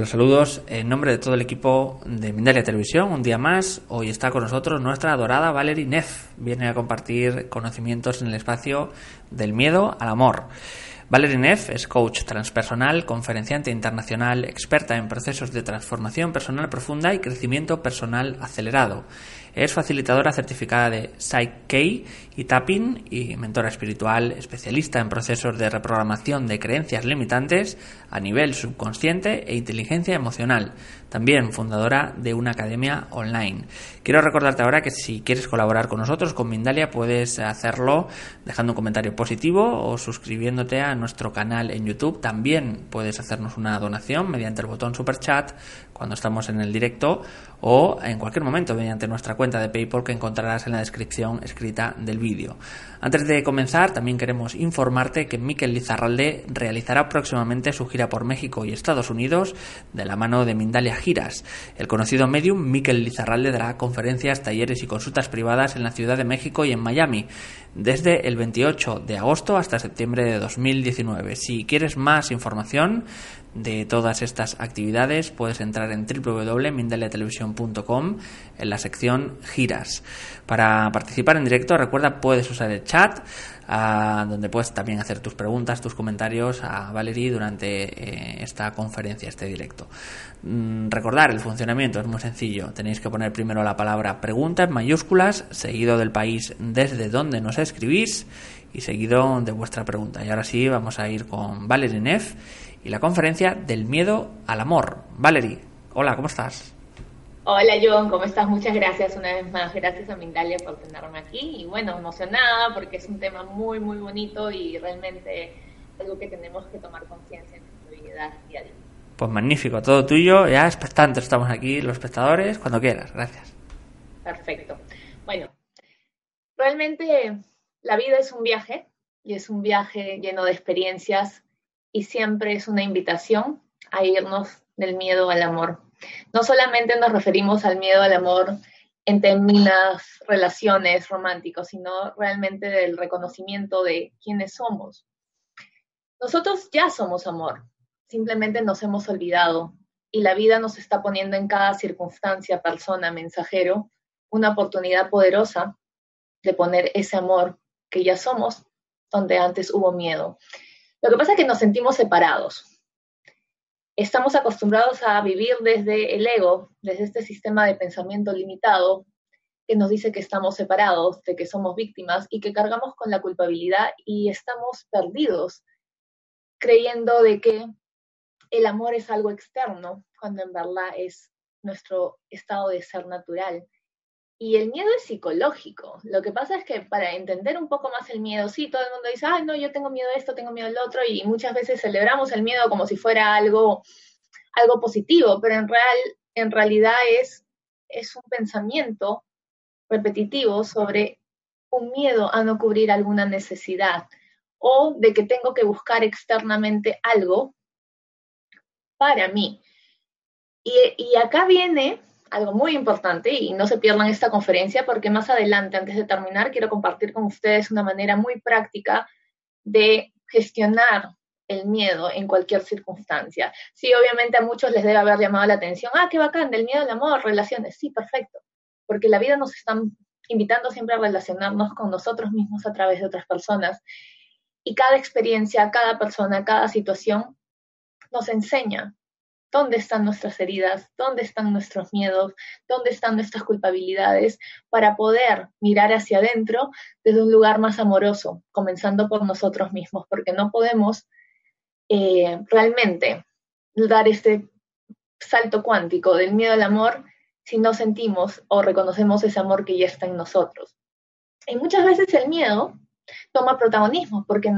Hola, saludos. En nombre de todo el equipo de Mindalia Televisión, un día más, hoy está con nosotros nuestra adorada Valerie Neff. Viene a compartir conocimientos en el espacio del miedo al amor. Valerie Neff es coach transpersonal, conferenciante internacional, experta en procesos de transformación personal profunda y crecimiento personal acelerado. Es facilitadora certificada de Psych-K y Tapping y mentora espiritual, especialista en procesos de reprogramación de creencias limitantes a nivel subconsciente e inteligencia emocional. También fundadora de una academia online. Quiero recordarte ahora que si quieres colaborar con nosotros, con Mindalia, puedes hacerlo dejando un comentario positivo o suscribiéndote a nuestro canal en YouTube. También puedes hacernos una donación mediante el botón Super Chat cuando estamos en el directo o en cualquier momento mediante nuestra cuenta de PayPal que encontrarás en la descripción escrita del vídeo. Antes de comenzar, también queremos informarte que Miquel Lizarralde realizará próximamente su gira por México y Estados Unidos de la mano de Mindalia Giras. El conocido medium Miquel Lizarralde dará conferencias, talleres y consultas privadas en la Ciudad de México y en Miami desde el 28 de agosto hasta septiembre de 2019. Si quieres más información, de todas estas actividades puedes entrar en www.mindaliatelevisión.com en la sección giras. Para participar en directo, recuerda, puedes usar el chat, ah, donde puedes también hacer tus preguntas, tus comentarios a Valerie durante eh, esta conferencia, este directo. Mm, recordar, el funcionamiento es muy sencillo. Tenéis que poner primero la palabra pregunta en mayúsculas, seguido del país desde donde nos escribís y seguido de vuestra pregunta. Y ahora sí, vamos a ir con Valerie Neff y la conferencia del miedo al amor. Valerie, hola, ¿cómo estás? Hola John, ¿cómo estás? Muchas gracias una vez más. Gracias a Mindalia por tenerme aquí. Y bueno, emocionada porque es un tema muy, muy bonito y realmente algo que tenemos que tomar conciencia en nuestra vida día a día. Pues magnífico, todo tuyo. Ya expectantes estamos aquí, los espectadores, cuando quieras. Gracias. Perfecto. Bueno, realmente la vida es un viaje y es un viaje lleno de experiencias y siempre es una invitación a irnos del miedo al amor. No solamente nos referimos al miedo al amor en términos relaciones románticos, sino realmente del reconocimiento de quiénes somos. Nosotros ya somos amor, simplemente nos hemos olvidado y la vida nos está poniendo en cada circunstancia, persona, mensajero, una oportunidad poderosa de poner ese amor que ya somos donde antes hubo miedo. Lo que pasa es que nos sentimos separados. Estamos acostumbrados a vivir desde el ego, desde este sistema de pensamiento limitado que nos dice que estamos separados, de que somos víctimas y que cargamos con la culpabilidad y estamos perdidos creyendo de que el amor es algo externo, cuando en verdad es nuestro estado de ser natural. Y el miedo es psicológico. Lo que pasa es que para entender un poco más el miedo, sí, todo el mundo dice, ay, no, yo tengo miedo de esto, tengo miedo del otro, y muchas veces celebramos el miedo como si fuera algo, algo positivo, pero en, real, en realidad es, es un pensamiento repetitivo sobre un miedo a no cubrir alguna necesidad o de que tengo que buscar externamente algo para mí. Y, y acá viene algo muy importante y no se pierdan esta conferencia porque más adelante, antes de terminar, quiero compartir con ustedes una manera muy práctica de gestionar el miedo en cualquier circunstancia. Sí, obviamente a muchos les debe haber llamado la atención, ah, qué bacán, del miedo al amor, relaciones, sí, perfecto, porque la vida nos está invitando siempre a relacionarnos con nosotros mismos a través de otras personas y cada experiencia, cada persona, cada situación nos enseña dónde están nuestras heridas, dónde están nuestros miedos, dónde están nuestras culpabilidades, para poder mirar hacia adentro desde un lugar más amoroso, comenzando por nosotros mismos, porque no podemos eh, realmente dar este salto cuántico del miedo al amor si no sentimos o reconocemos ese amor que ya está en nosotros. Y muchas veces el miedo toma protagonismo, porque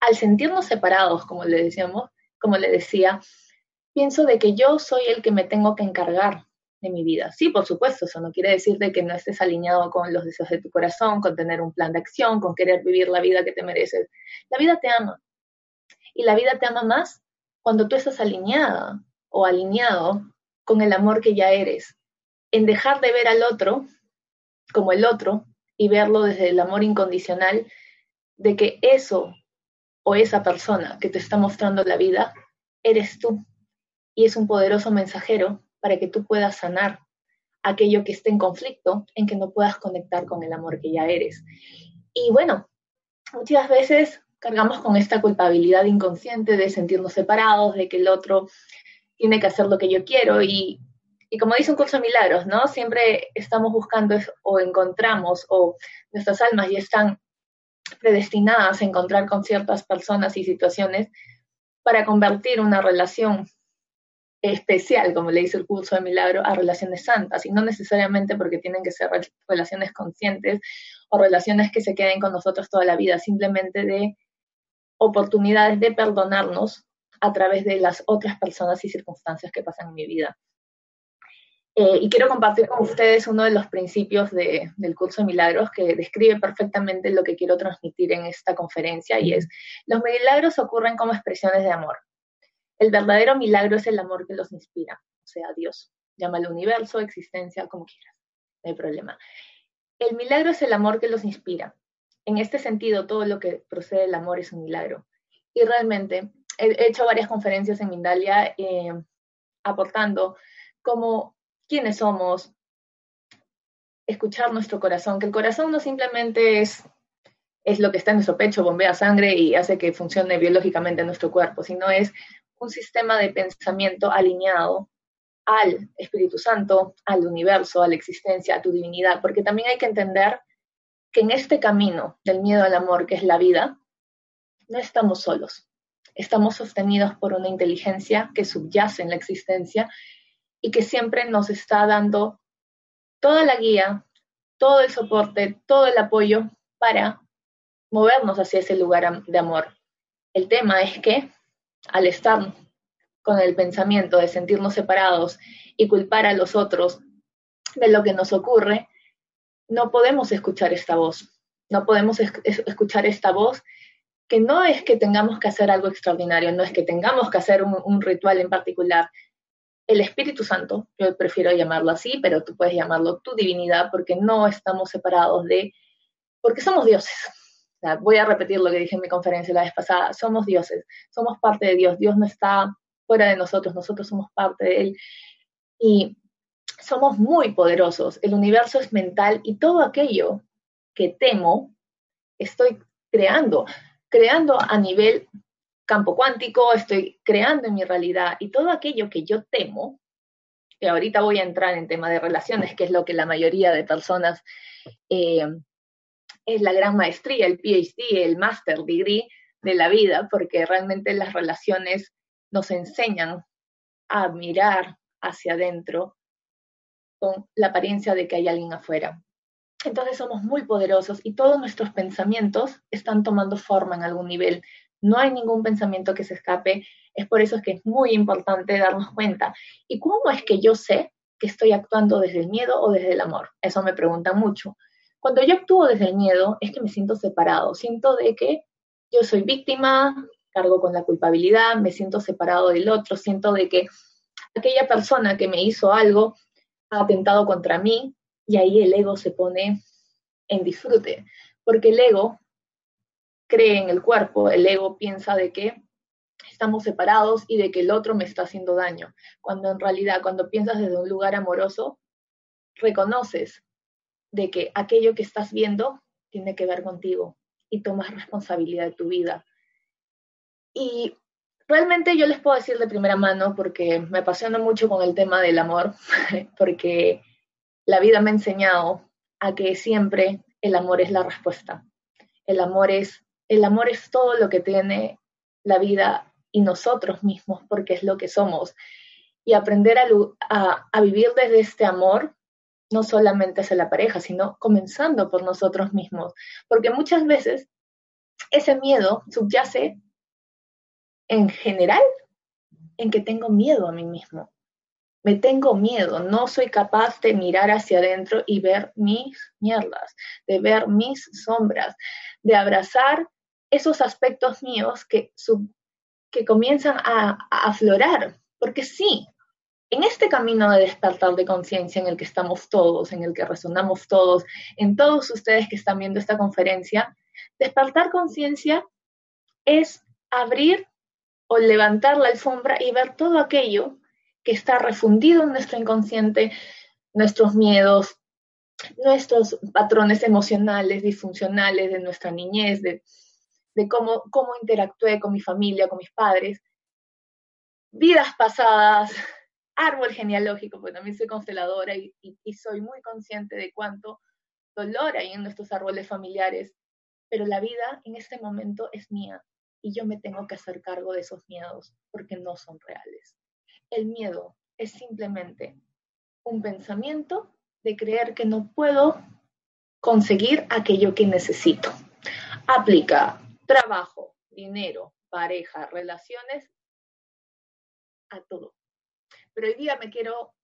al sentirnos separados, como le decíamos, como le decía, pienso de que yo soy el que me tengo que encargar de mi vida. Sí, por supuesto, eso no quiere decir de que no estés alineado con los deseos de tu corazón, con tener un plan de acción, con querer vivir la vida que te mereces. La vida te ama. Y la vida te ama más cuando tú estás alineada o alineado con el amor que ya eres. En dejar de ver al otro como el otro y verlo desde el amor incondicional de que eso o esa persona que te está mostrando la vida eres tú y es un poderoso mensajero para que tú puedas sanar aquello que esté en conflicto, en que no puedas conectar con el amor que ya eres. Y bueno, muchas veces cargamos con esta culpabilidad inconsciente de sentirnos separados, de que el otro tiene que hacer lo que yo quiero y, como dice un curso de milagros, ¿no? Siempre estamos buscando o encontramos o nuestras almas ya están predestinadas a encontrar con ciertas personas y situaciones para convertir una relación especial, como le dice el curso de milagro, a relaciones santas, y no necesariamente porque tienen que ser relaciones conscientes o relaciones que se queden con nosotros toda la vida, simplemente de oportunidades de perdonarnos a través de las otras personas y circunstancias que pasan en mi vida. Eh, y quiero compartir con ustedes uno de los principios del curso de milagros que describe perfectamente lo que quiero transmitir en esta conferencia y es, los milagros ocurren como expresiones de amor. El verdadero milagro es el amor que los inspira, o sea, Dios. Llámalo universo, existencia, como quieras, no hay problema. El milagro es el amor que los inspira. En este sentido, todo lo que procede del amor es un milagro. Y realmente he hecho varias conferencias en Mindalia eh, aportando como quiénes somos, escuchar nuestro corazón, que el corazón no simplemente es, es lo que está en nuestro pecho, bombea sangre y hace que funcione biológicamente nuestro cuerpo, sino es un sistema de pensamiento alineado al Espíritu Santo, al universo, a la existencia, a tu divinidad, porque también hay que entender que en este camino del miedo al amor, que es la vida, no estamos solos. Estamos sostenidos por una inteligencia que subyace en la existencia y que siempre nos está dando toda la guía, todo el soporte, todo el apoyo para movernos hacia ese lugar de amor. El tema es que al estar con el pensamiento de sentirnos separados y culpar a los otros de lo que nos ocurre, no podemos escuchar esta voz. No podemos escuchar esta voz que no es que tengamos que hacer algo extraordinario, no es que tengamos que hacer un, ritual en particular. El Espíritu Santo, yo prefiero llamarlo así, pero tú puedes llamarlo tu divinidad porque no estamos separados de, porque somos dioses voy a repetir lo que dije en mi conferencia la vez pasada, somos dioses, somos parte de Dios, Dios no está fuera de nosotros, nosotros somos parte de Él. Y somos muy poderosos, el universo es mental y todo aquello que temo, estoy creando, creando a nivel campo cuántico, estoy creando en mi realidad. Y todo aquello que yo temo, que ahorita voy a entrar en tema de relaciones, que es lo que la mayoría de personas eh, es la gran maestría, el PhD, el Master Degree de la vida, porque realmente las relaciones nos enseñan a mirar hacia adentro con la apariencia de que hay alguien afuera. Entonces somos muy poderosos y todos nuestros pensamientos están tomando forma en algún nivel. No hay ningún pensamiento que se escape. Es por eso que es muy importante darnos cuenta. ¿Y cómo es que yo sé que estoy actuando desde el miedo o desde el amor? Eso me preguntan mucho. Cuando yo actúo desde el miedo es que me siento separado, siento de que yo soy víctima, cargo con la culpabilidad, me siento separado del otro, siento de que aquella persona que me hizo algo ha atentado contra mí y ahí el ego se pone en disfrute, porque el ego cree en el cuerpo, el ego piensa de que estamos separados y de que el otro me está haciendo daño, cuando en realidad cuando piensas desde un lugar amoroso, reconoces de que aquello que estás viendo tiene que ver contigo y tomas responsabilidad de tu vida. Y realmente yo les puedo decir de primera mano, porque me apasiona mucho con el tema del amor, porque la vida me ha enseñado a que siempre el amor es la respuesta. El amor es, el amor es todo lo que tiene la vida y nosotros mismos, porque es lo que somos. Y aprender a vivir desde este amor, no solamente hacia la pareja, sino comenzando por nosotros mismos. Porque muchas veces ese miedo subyace en general en que tengo miedo a mí mismo. Me tengo miedo, no soy capaz de mirar hacia adentro y ver mis mierdas, de ver mis sombras, de abrazar esos aspectos míos que, que comienzan a, a aflorar. Porque sí, en este camino de despertar de conciencia en el que estamos todos, en el que resonamos todos, en todos ustedes que están viendo esta conferencia, despertar conciencia es abrir o levantar la alfombra y ver todo aquello que está refundido en nuestro inconsciente, nuestros miedos, nuestros patrones emocionales disfuncionales de nuestra niñez, de, cómo, cómo interactué con mi familia, con mis padres, vidas pasadas, árbol genealógico, porque también soy consteladora y, y soy muy consciente de cuánto dolor hay en nuestros árboles familiares, pero la vida en este momento es mía y yo me tengo que hacer cargo de esos miedos porque no son reales. El miedo es simplemente un pensamiento de creer que no puedo conseguir aquello que necesito. Aplica trabajo, dinero, pareja, relaciones, a todo. Pero hoy día me quiero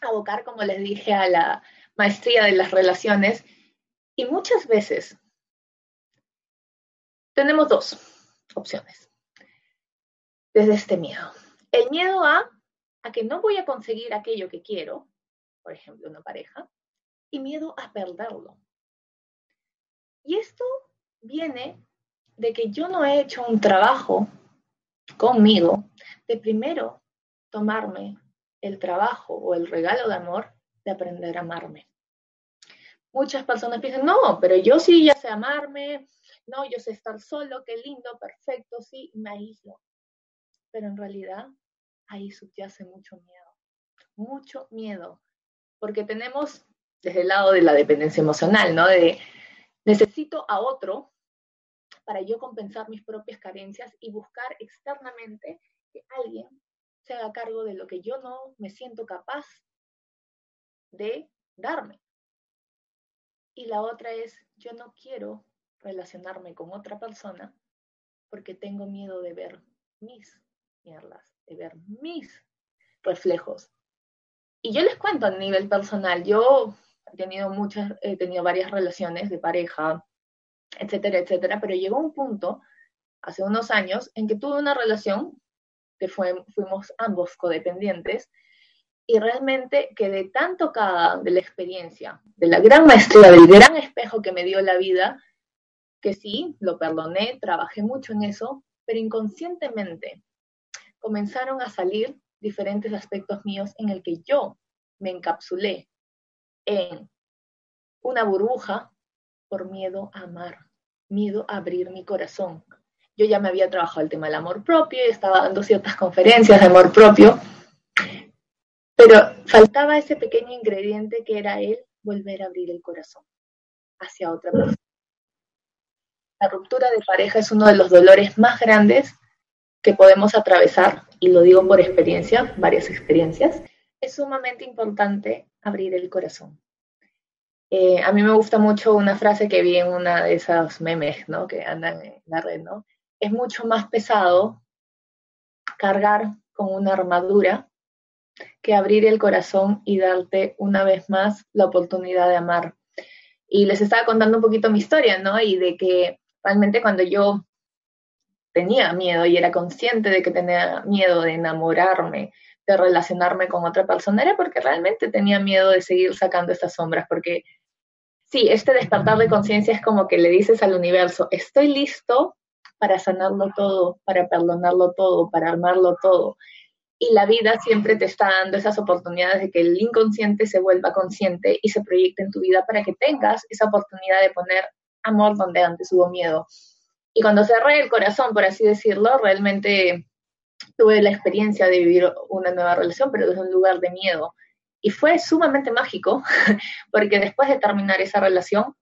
abocar, como les dije, a la maestría de las relaciones y muchas veces tenemos dos opciones. Desde este miedo. El miedo a, a que no voy a conseguir aquello que quiero, por ejemplo, una pareja, y miedo a perderlo. Y esto viene de que yo no he hecho un trabajo conmigo de primero tomarme el trabajo o el regalo de amor de aprender a amarme. Muchas personas piensan, no, pero yo sí ya sé amarme, no, yo sé estar solo, qué lindo, perfecto, sí, me aíslo. Pero en realidad ahí subyace mucho miedo, mucho miedo, porque tenemos desde el lado de la dependencia emocional, ¿no? De necesito a otro para yo compensar mis propias carencias y buscar externamente que alguien se haga cargo de lo que yo no me siento capaz de darme. Y la otra es, yo no quiero relacionarme con otra persona porque tengo miedo de ver mis mierdas, de ver mis reflejos. Y yo les cuento a nivel personal, yo he tenido muchas, he tenido varias relaciones de pareja, etcétera, etcétera, pero llegó un punto, hace unos años, en que tuve una relación que fuimos ambos codependientes y realmente quedé tan tocada de la experiencia, de la gran maestría, del gran espejo que me dio la vida, que sí, lo perdoné, trabajé mucho en eso, pero inconscientemente comenzaron a salir diferentes aspectos míos en el que yo me encapsulé en una burbuja por miedo a amar, miedo a abrir mi corazón. Yo ya me había trabajado el tema del amor propio y estaba dando ciertas conferencias de amor propio, pero faltaba ese pequeño ingrediente que era el volver a abrir el corazón hacia otra persona. La ruptura de pareja es uno de los dolores más grandes que podemos atravesar, y lo digo por experiencia, varias experiencias. Es sumamente importante abrir el corazón. Eh, a mí me gusta mucho una frase que vi en una de esas memes ¿no? que andan en la red, ¿no? Es mucho más pesado cargar con una armadura que abrir el corazón y darte una vez más la oportunidad de amar. Y les estaba contando un poquito mi historia, ¿no? Y de que realmente cuando yo tenía miedo y era consciente de que tenía miedo de enamorarme, de relacionarme con otra persona, era porque realmente tenía miedo de seguir sacando estas sombras, porque sí, este despertar de conciencia es como que le dices al universo, estoy listo para sanarlo todo, para perdonarlo todo, para armarlo todo. Y la vida siempre te está dando esas oportunidades de que el inconsciente se vuelva consciente y se proyecte en tu vida para que tengas esa oportunidad de poner amor donde antes hubo miedo. Y cuando cerré el corazón, por así decirlo, realmente tuve la experiencia de vivir una nueva relación, pero desde un lugar de miedo. Y fue sumamente mágico, porque después de terminar esa relación,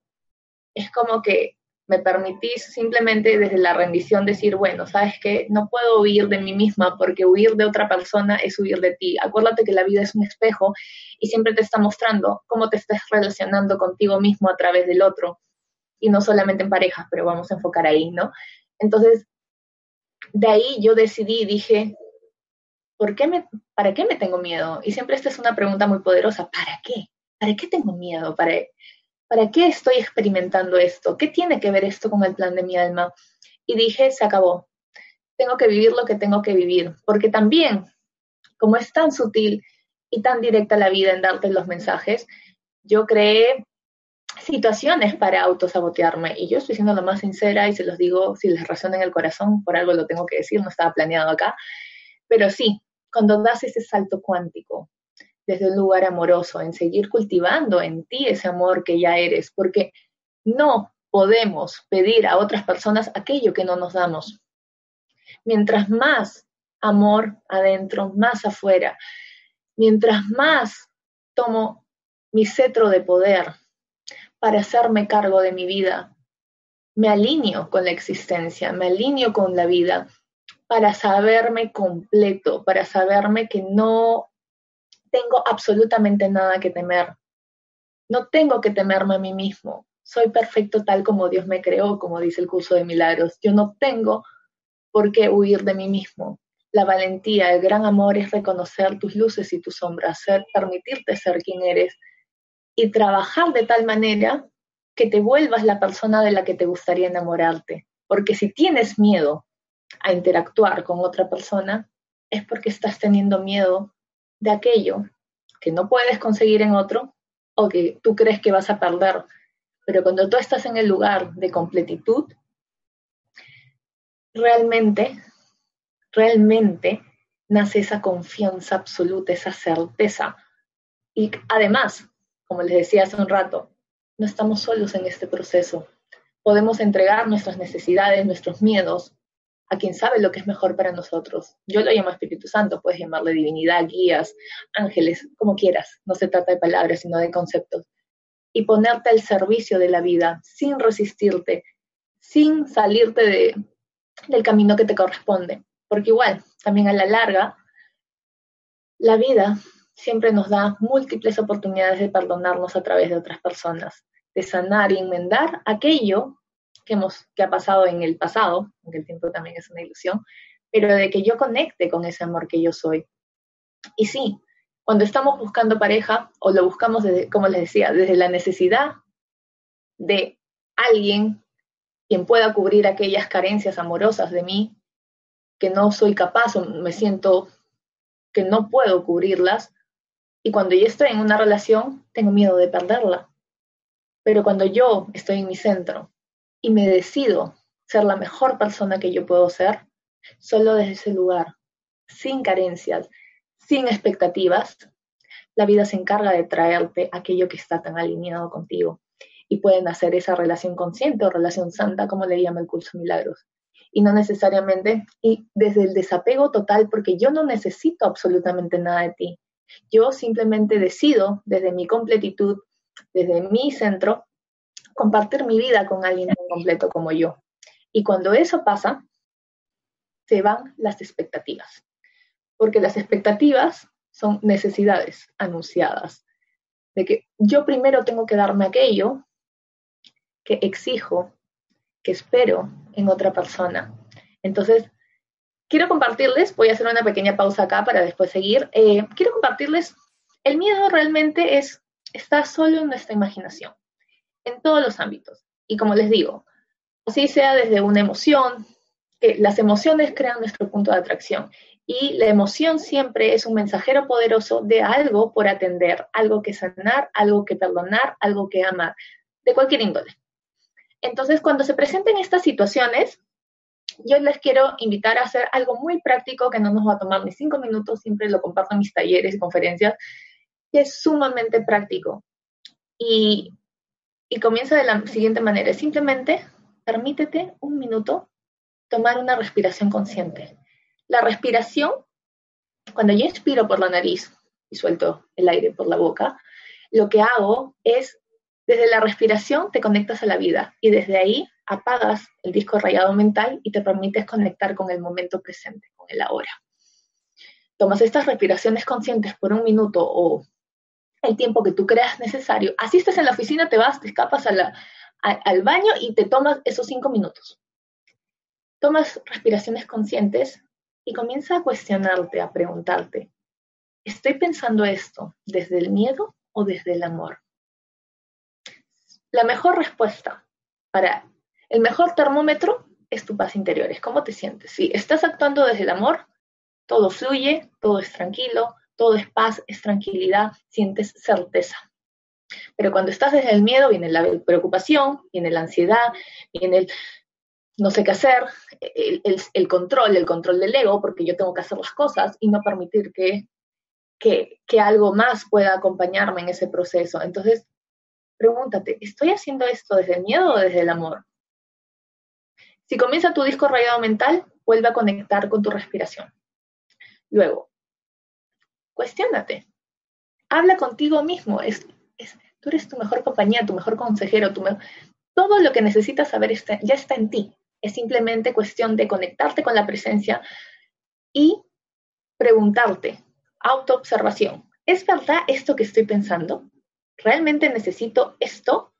es como que me permitís simplemente desde la rendición decir, bueno, sabes que no puedo huir de mí misma porque huir de otra persona es huir de ti. Acuérdate que la vida es un espejo y siempre te está mostrando cómo te estás relacionando contigo mismo a través del otro. Y no solamente en parejas, pero vamos a enfocar ahí, ¿no? Entonces, de ahí yo decidí, dije, ¿por qué me, ¿para qué me tengo miedo? Y siempre esta es una pregunta muy poderosa, ¿para qué? ¿Para qué tengo miedo? ¿Para, ¿para qué estoy experimentando esto? ¿Qué tiene que ver esto con el plan de mi alma? Y dije, se acabó. Tengo que vivir lo que tengo que vivir, porque también, como es tan sutil y tan directa la vida en darte los mensajes, yo creé situaciones para autosabotearme. Y yo estoy siendo lo más sincera y se los digo, si les razona en el corazón, por algo lo tengo que decir, no estaba planeado acá. Pero sí, cuando das ese salto cuántico, desde un lugar amoroso, en seguir cultivando en ti ese amor que ya eres, porque no podemos pedir a otras personas aquello que no nos damos. Mientras más amor adentro, más afuera, mientras más tomo mi cetro de poder para hacerme cargo de mi vida, me alineo con la existencia, me alineo con la vida para saberme completo, para saberme que no tengo absolutamente nada que temer. No tengo que temerme a mí mismo. Soy perfecto tal como Dios me creó, como dice el curso de milagros. Yo no tengo por qué huir de mí mismo. La valentía, el gran amor es reconocer tus luces y tus sombras, ser, permitirte ser quien eres y trabajar de tal manera que te vuelvas la persona de la que te gustaría enamorarte. Porque si tienes miedo a interactuar con otra persona, es porque estás teniendo miedo de aquello que no puedes conseguir en otro o que tú crees que vas a perder. Pero cuando tú estás en el lugar de completitud, realmente, realmente nace esa confianza absoluta, esa certeza. Y además, como les decía hace un rato, no estamos solos en este proceso. Podemos entregar nuestras necesidades, nuestros miedos, a quien sabe lo que es mejor para nosotros. Yo lo llamo Espíritu Santo, puedes llamarle divinidad, guías, ángeles, como quieras. No se trata de palabras, sino de conceptos. Y ponerte al servicio de la vida, sin resistirte, sin salirte de, del camino que te corresponde. Porque igual, también a la larga, la vida siempre nos da múltiples oportunidades de perdonarnos a través de otras personas, de sanar y enmendar aquello que, ha pasado en el pasado, aunque el tiempo también es una ilusión, pero de que yo conecte con ese amor que yo soy. Y sí, cuando estamos buscando pareja, o lo buscamos, desde, como les decía, desde la necesidad de alguien quien pueda cubrir aquellas carencias amorosas de mí, que no soy capaz o me siento que no puedo cubrirlas, y cuando yo estoy en una relación, tengo miedo de perderla. Pero cuando yo estoy en mi centro, y me decido ser la mejor persona que yo puedo ser, solo desde ese lugar, sin carencias, sin expectativas, la vida se encarga de traerte aquello que está tan alineado contigo. Y pueden hacer esa relación consciente o relación santa, como le llama el curso Milagros. Y no necesariamente, y desde el desapego total, porque yo no necesito absolutamente nada de ti. Yo simplemente decido desde mi completitud, desde mi centro, compartir mi vida con alguien tan completo como yo. Y cuando eso pasa, se van las expectativas, porque las expectativas son necesidades anunciadas, de que yo primero tengo que darme aquello que exijo, que espero en otra persona. Entonces, quiero compartirles, voy a hacer una pequeña pausa acá para después seguir, eh, quiero compartirles, el miedo realmente es, está solo en nuestra imaginación en todos los ámbitos. Y como les digo, así sea desde una emoción, que las emociones crean nuestro punto de atracción. Y la emoción siempre es un mensajero poderoso de algo por atender, algo que sanar, algo que perdonar, algo que amar, de cualquier índole. Entonces, cuando se presenten estas situaciones, yo les quiero invitar a hacer algo muy práctico que no nos va a tomar ni cinco minutos, siempre lo comparto en mis talleres y conferencias, que es sumamente práctico. Y y comienza de la siguiente manera. Simplemente permítete un minuto tomar una respiración consciente. la respiración, cuando yo inspiro por la nariz y suelto el aire por la boca, lo que hago es, desde la respiración te conectas a la vida y desde ahí apagas el disco rayado mental y te permites conectar con el momento presente, con el ahora. Tomas estas respiraciones conscientes por un minuto o el tiempo que tú creas necesario. Así estás en la oficina, te vas, te escapas al baño y te tomas esos cinco minutos. Tomas respiraciones conscientes y comienza a cuestionarte, a preguntarte, ¿estoy pensando esto desde el miedo o desde el amor? La mejor respuesta para el mejor termómetro es tu paz interior, cómo te sientes. Si estás actuando desde el amor, todo fluye, todo es tranquilo, todo es paz, es tranquilidad, sientes certeza. Pero cuando estás desde el miedo, viene la preocupación, viene la ansiedad, viene el no sé qué hacer, el, control, el control del ego, porque yo tengo que hacer las cosas y no permitir que, que, que algo más pueda acompañarme en ese proceso. Entonces, pregúntate, ¿estoy haciendo esto desde el miedo o desde el amor? Si comienza tu disco rayado mental, vuelve a conectar con tu respiración. Luego, cuestiónate. Habla contigo mismo. Es, tú eres tu mejor compañía, tu mejor consejero. Todo lo que necesitas saber ya está en ti. Es simplemente cuestión de conectarte con la presencia y preguntarte, autoobservación. ¿Es verdad esto que estoy pensando? ¿Realmente necesito esto?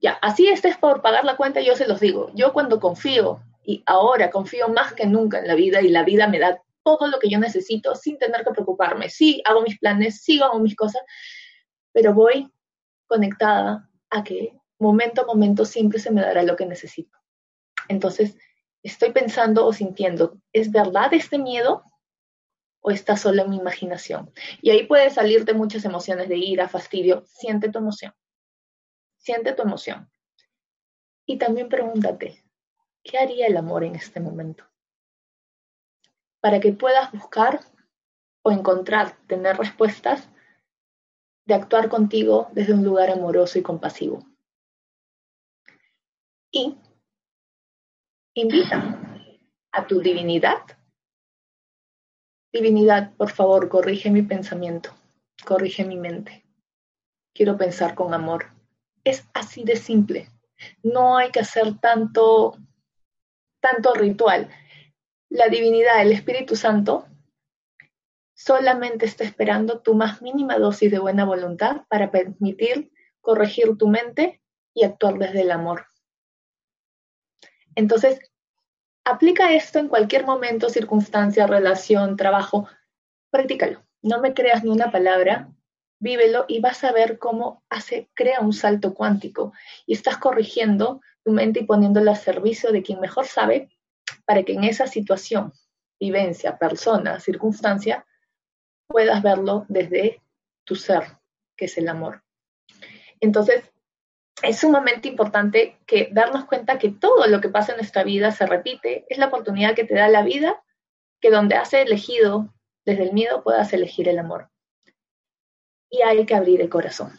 Ya, así estés por pagar la cuenta, yo se los digo. Yo cuando confío, y ahora confío más que nunca en la vida, y la vida me da todo lo que yo necesito sin tener que preocuparme. Sí, hago mis planes, sí hago mis cosas, pero voy conectada a que momento a momento siempre se me dará lo que necesito. Entonces, estoy pensando o sintiendo, ¿es verdad este miedo o está solo en mi imaginación? Y ahí puede salirte muchas emociones de ira, fastidio, siente tu emoción. Siente tu emoción. Y también pregúntate, ¿qué haría el amor en este momento? Para que puedas buscar o encontrar, tener respuestas de actuar contigo desde un lugar amoroso y compasivo. Y invita a tu divinidad. Divinidad, por favor, corrige mi pensamiento, corrige mi mente. Quiero pensar con amor, es así de simple. No hay que hacer tanto, tanto ritual. La divinidad, el Espíritu Santo, solamente está esperando tu más mínima dosis de buena voluntad para permitir corregir tu mente y actuar desde el amor. Entonces, aplica esto en cualquier momento, circunstancia, relación, trabajo. Practícalo. No me creas ni una palabra, vívelo y vas a ver cómo hace, crea un salto cuántico y estás corrigiendo tu mente y poniéndola al servicio de quien mejor sabe para que en esa situación, vivencia, persona, circunstancia, puedas verlo desde tu ser, que es el amor. Entonces, es sumamente importante que darnos cuenta que todo lo que pasa en nuestra vida se repite, es la oportunidad que te da la vida, que donde has elegido desde el miedo puedas elegir el amor y hay que abrir el corazón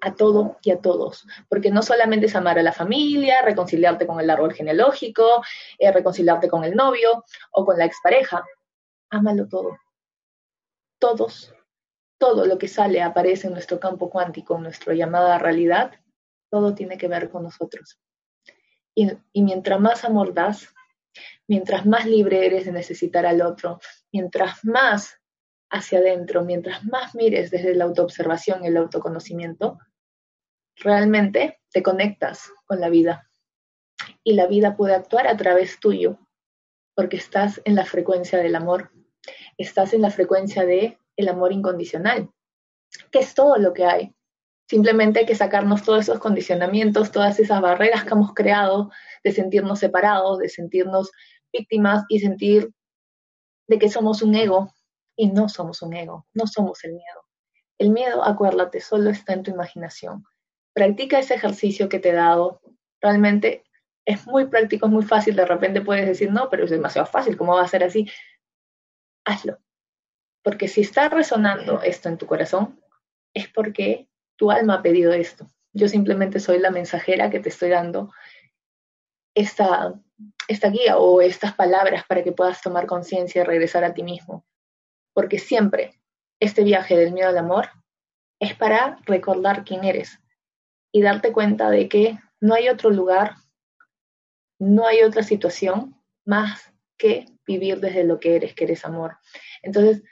a todo y a todos, porque no solamente es amar a la familia, reconciliarte con el árbol genealógico, eh, reconciliarte con el novio o con la expareja, ámalo todo. Todos, todo lo que sale aparece en nuestro campo cuántico, en nuestra llamada realidad, todo tiene que ver con nosotros. Y, y mientras más amor das, mientras más libre eres de necesitar al otro, mientras más hacia adentro, mientras más mires desde la autoobservación y el autoconocimiento, realmente te conectas con la vida. Y la vida puede actuar a través tuyo, porque estás en la frecuencia del amor, estás en la frecuencia de el amor incondicional, que es todo lo que hay. Simplemente hay que sacarnos todos esos condicionamientos, todas esas barreras que hemos creado de sentirnos separados, de sentirnos víctimas y sentir de que somos un ego y no somos un ego, no somos el miedo. El miedo, acuérdate, solo está en tu imaginación. Practica ese ejercicio que te he dado. Realmente es muy práctico, es muy fácil. De repente puedes decir, no, pero es demasiado fácil, ¿cómo va a ser así? Hazlo. Porque si está resonando esto en tu corazón, es porque tu alma ha pedido esto. Yo simplemente soy la mensajera que te estoy dando esta, esta guía o estas palabras para que puedas tomar conciencia y regresar a ti mismo. Porque siempre este viaje del miedo al amor es para recordar quién eres y darte cuenta de que no hay otro lugar, no hay otra situación más que vivir desde lo que eres, que eres amor. Entonces,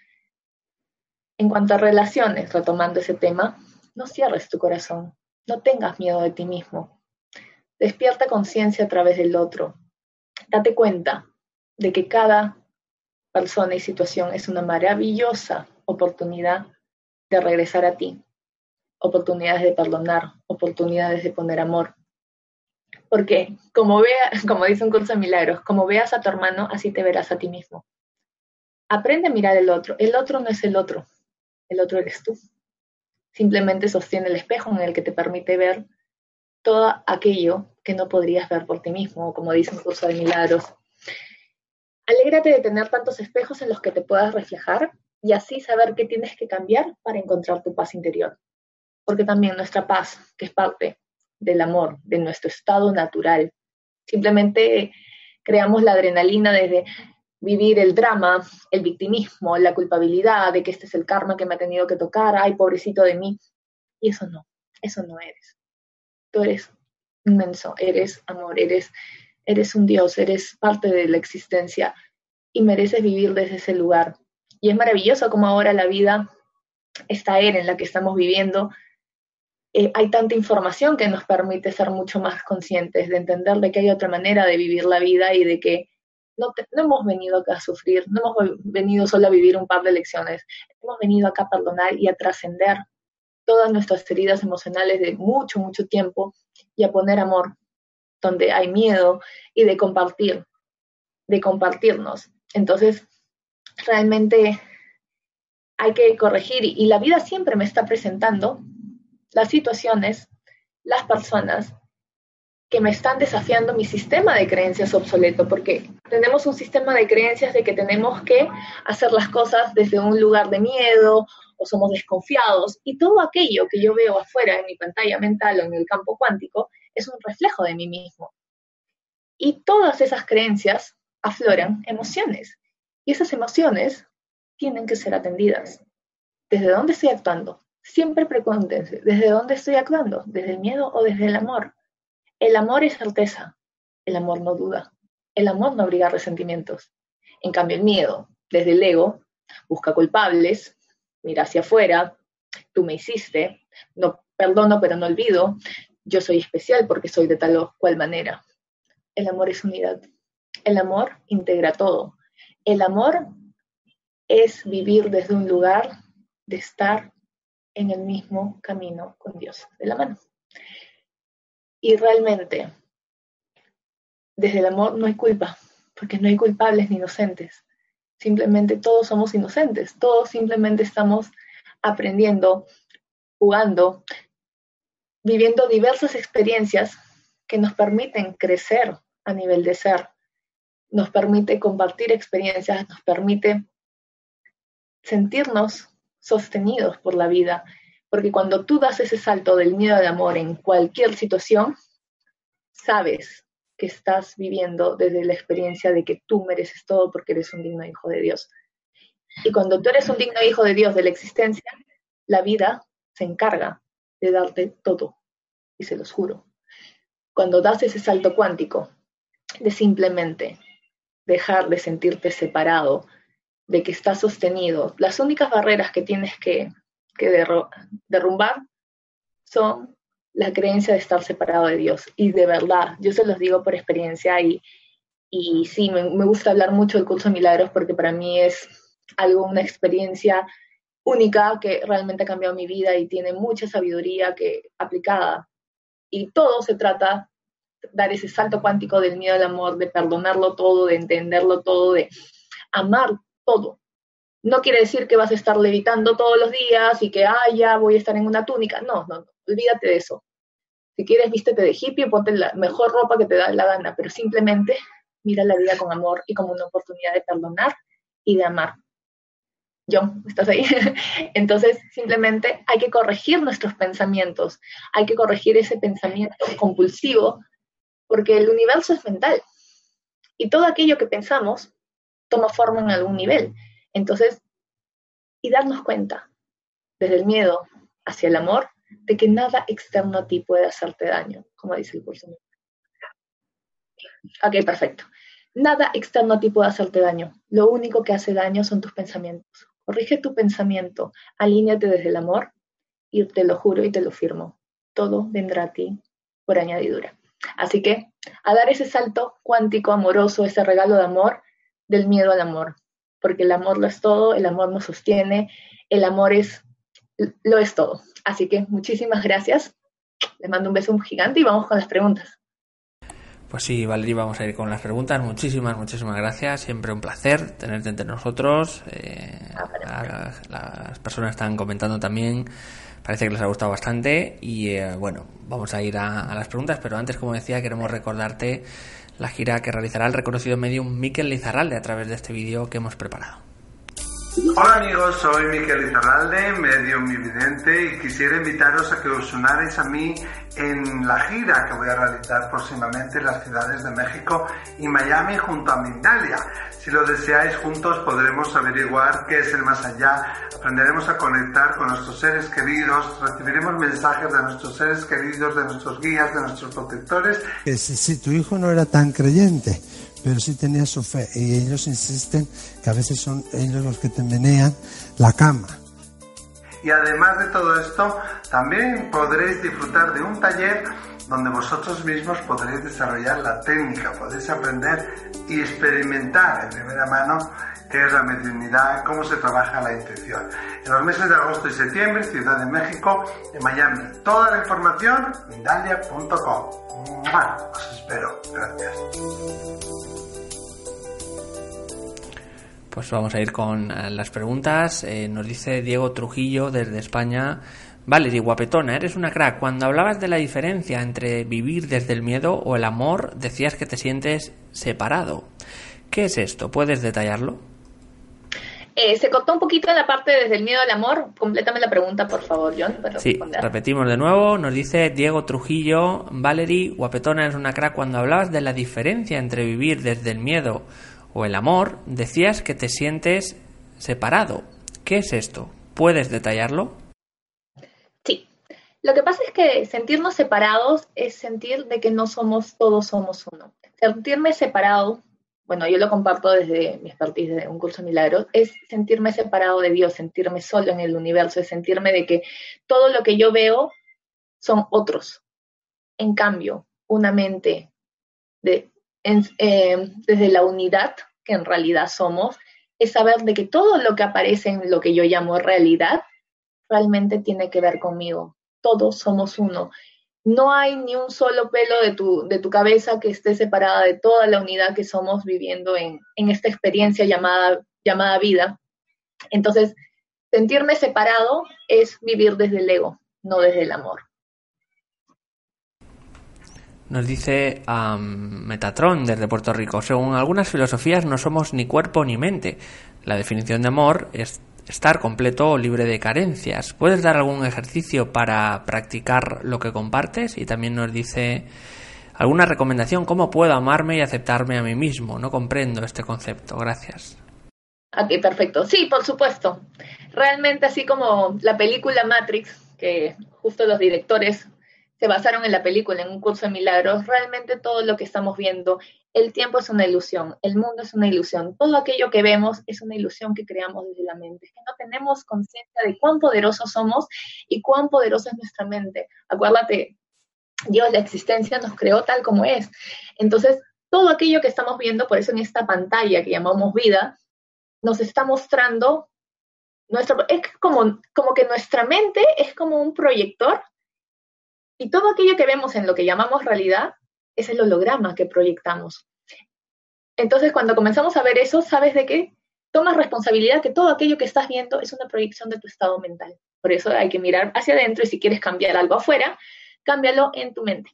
en cuanto a relaciones, retomando ese tema, no cierres tu corazón, no tengas miedo de ti mismo. Despierta conciencia a través del otro. Date cuenta de que cada persona y situación es una maravillosa oportunidad de regresar a ti, oportunidades de perdonar, oportunidades de poner amor. Porque como vea, como dice un curso de milagros, como veas a tu hermano, así te verás a ti mismo. Aprende a mirar el otro. El otro no es el otro, el otro eres tú. Simplemente sostiene el espejo en el que te permite ver todo aquello que no podrías ver por ti mismo, como dice un curso de milagros. Alégrate de tener tantos espejos en los que te puedas reflejar y así saber qué tienes que cambiar para encontrar tu paz interior. Porque también nuestra paz, que es parte del amor, de nuestro estado natural, simplemente creamos la adrenalina desde vivir el drama, el victimismo, la culpabilidad de que este es el karma que me ha tenido que tocar, ay, pobrecito de mí. Y eso no, eso no eres. Tú eres inmenso, eres amor, eres, eres un Dios, eres parte de la existencia y mereces vivir desde ese lugar. Y es maravilloso como ahora la vida, esta era en la que estamos viviendo, eh, hay tanta información que nos permite ser mucho más conscientes, de entender de que hay otra manera de vivir la vida y de que no, no, hemos venido acá a sufrir, no hemos venido solo a vivir un par de lecciones, hemos venido acá a perdonar y a trascender todas nuestras heridas emocionales de mucho, mucho tiempo y a poner amor donde hay miedo y de compartir, de compartirnos. Entonces, realmente hay que corregir y la vida siempre me está presentando las situaciones, las personas que me están desafiando mi sistema de creencias obsoleto, porque tenemos un sistema de creencias de que tenemos que hacer las cosas desde un lugar de miedo o somos desconfiados, y todo aquello que yo veo afuera en mi pantalla mental o en el campo cuántico es un reflejo de mí mismo. Y todas esas creencias afloran emociones, y esas emociones tienen que ser atendidas. ¿Desde dónde estoy actuando? Siempre pregúntense, ¿desde dónde estoy actuando? ¿Desde el miedo o desde el amor? El amor es certeza, el amor no duda, el amor no abriga resentimientos. En cambio, el miedo, desde el ego, busca culpables, mira hacia afuera, tú me hiciste, no perdono pero no olvido, yo soy especial porque soy de tal o cual manera. El amor es unidad. El amor integra todo. El amor es vivir desde un lugar de estar en el mismo camino con Dios de la mano. Y realmente, desde el amor no hay culpa, porque no hay culpables ni inocentes. Simplemente todos somos inocentes, todos simplemente estamos aprendiendo, jugando, viviendo diversas experiencias que nos permiten crecer a nivel de ser, nos permite compartir experiencias, nos permite sentirnos sostenidos por la vida porque cuando tú das ese salto del miedo al amor en cualquier situación, sabes que estás viviendo desde la experiencia de que tú mereces todo porque eres un digno hijo de Dios. Y cuando tú eres un digno hijo de Dios de la existencia, la vida se encarga de darte todo. Y se los juro. Cuando das ese salto cuántico de simplemente dejar de sentirte separado, de que estás sostenido, las únicas barreras que tienes que que derrumbar son la creencia de estar separado de Dios. Y de verdad, yo se los digo por experiencia y, y sí, me, me gusta hablar mucho del curso de milagros porque para mí es algo, una experiencia única que realmente ha cambiado mi vida y tiene mucha sabiduría que aplicada. Y todo se trata de dar ese salto cuántico del miedo al amor, de perdonarlo todo, de entenderlo todo, de amar todo, no quiere decir que vas a estar levitando todos los días y que, ah, ya voy a estar en una túnica. No, no, olvídate de eso. Si quieres, vístete de hippie, ponte la mejor ropa que te da la gana, pero simplemente mira la vida con amor y como una oportunidad de perdonar y de amar. John, ¿estás ahí? Entonces, simplemente hay que corregir nuestros pensamientos, hay que corregir ese pensamiento compulsivo, porque el universo es mental. Y todo aquello que pensamos toma forma en algún nivel. Entonces, y darnos cuenta, desde el miedo hacia el amor, de que nada externo a ti puede hacerte daño, como dice el curso. Ok, perfecto. Nada externo a ti puede hacerte daño. Lo único que hace daño son tus pensamientos. Corrige tu pensamiento, alíñate desde el amor y te lo juro y te lo firmo. Todo vendrá a ti por añadidura. Así que a dar ese salto cuántico, amoroso, ese regalo de amor, del miedo al amor. Porque el amor lo es todo, el amor nos sostiene, el amor es, lo es todo. Así que muchísimas gracias. Les mando un beso gigante y vamos con las preguntas. Pues sí, Valeria, vamos a ir con las preguntas. Muchísimas, muchísimas gracias. Siempre un placer tenerte entre nosotros. Eh, ah, las personas están comentando también. Parece que les ha gustado bastante. Y eh, bueno, vamos a ir a, a, las preguntas. Pero antes, como decía, queremos recordarte la gira que realizará el reconocido medium Miquel Lizarralde a través de este vídeo que hemos preparado. Hola amigos, soy Miquel Izarralde, medio vidente y quisiera invitaros a que os unáis a mí en la gira que voy a realizar próximamente en las ciudades de México y Miami junto a Mindalia. Si lo deseáis juntos podremos averiguar qué es el más allá, aprenderemos a conectar con nuestros seres queridos, recibiremos mensajes de nuestros seres queridos, de nuestros guías, de nuestros protectores. Si, si tu hijo no era tan creyente, pero sí tenía su fe. Y ellos insisten que a veces son ellos los que te menean la cama. Y además de todo esto, también podréis disfrutar de un taller donde vosotros mismos podréis desarrollar la técnica, podéis aprender y experimentar en primera mano qué es la mediunidad, cómo se trabaja la intuición. En los meses de agosto y septiembre, Ciudad de México, en Miami. Toda la información, mindalia.com. Os espero. Gracias. Pues vamos a ir con eh, las preguntas. Eh, nos dice Diego Trujillo desde España. Valerie, guapetona, eres una crack. Cuando hablabas de la diferencia entre vivir desde el miedo o el amor, decías que te sientes separado. ¿Qué es esto? ¿Puedes detallarlo? Eh, se cortó un poquito la parte desde el miedo al amor. Complétame la pregunta, por favor, John. sí, repetimos de nuevo. Nos dice Diego Trujillo, Valerie, guapetona, eres una crack. Cuando hablabas de la diferencia entre vivir desde el miedo o el amor, decías que te sientes separado. ¿Qué es esto? ¿Puedes detallarlo? Sí. Lo que pasa es que sentirnos separados es sentir de que no somos todos somos uno. Sentirme separado, bueno, yo lo comparto desde mi expertise de un curso de milagros, es sentirme separado de Dios, sentirme solo en el universo, es sentirme de que todo lo que yo veo son otros. En cambio, una mente de eh, desde la unidad que en realidad somos, es saber de que todo lo que aparece en lo que yo llamo realidad realmente tiene que ver conmigo. Todos somos uno. No hay ni un solo pelo de tu, de tu cabeza que esté separada de toda la unidad que somos viviendo en, en esta experiencia llamada, llamada vida. Entonces, sentirme separado es vivir desde el ego, no desde el amor. Nos dice Metatron desde Puerto Rico. Según algunas filosofías no somos ni cuerpo ni mente. La definición de amor es estar completo o libre de carencias. ¿Puedes dar algún ejercicio para practicar lo que compartes? Y también nos dice alguna recomendación, ¿cómo puedo amarme y aceptarme a mí mismo? No comprendo este concepto. Gracias. Ok, perfecto. Sí, por supuesto. Realmente así como la película Matrix, que justo los directores se basaron en la película, en un curso de milagros, realmente todo lo que estamos viendo, el tiempo es una ilusión, el mundo es una ilusión, todo aquello que vemos es una ilusión que creamos desde la mente, que no tenemos conciencia de cuán poderosos somos y cuán poderosa es nuestra mente. Acuérdate, Dios, la existencia nos creó tal como es. Entonces, todo aquello que estamos viendo, por eso en esta pantalla que llamamos vida, nos está mostrando nuestro, es como, como que nuestra mente es como un proyector y todo aquello que vemos en lo que llamamos realidad es el holograma que proyectamos. Entonces, cuando comenzamos a ver eso, sabes de qué? Tomas responsabilidad que todo aquello que estás viendo es una proyección de tu estado mental. Por eso hay que mirar hacia adentro y si quieres cambiar algo afuera, cámbialo en tu mente.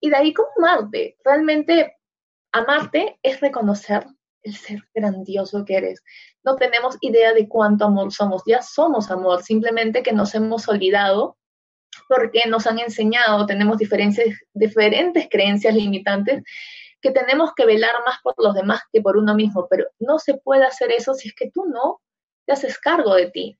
Y de ahí, ¿cómo amarte? Realmente, amarte es reconocer el ser grandioso que eres. No tenemos idea de cuánto amor somos, ya somos amor, simplemente que nos hemos olvidado porque nos han enseñado, tenemos diferentes, diferentes creencias limitantes que tenemos que velar más por los demás que por uno mismo, pero no se puede hacer eso si es que tú no te haces cargo de ti.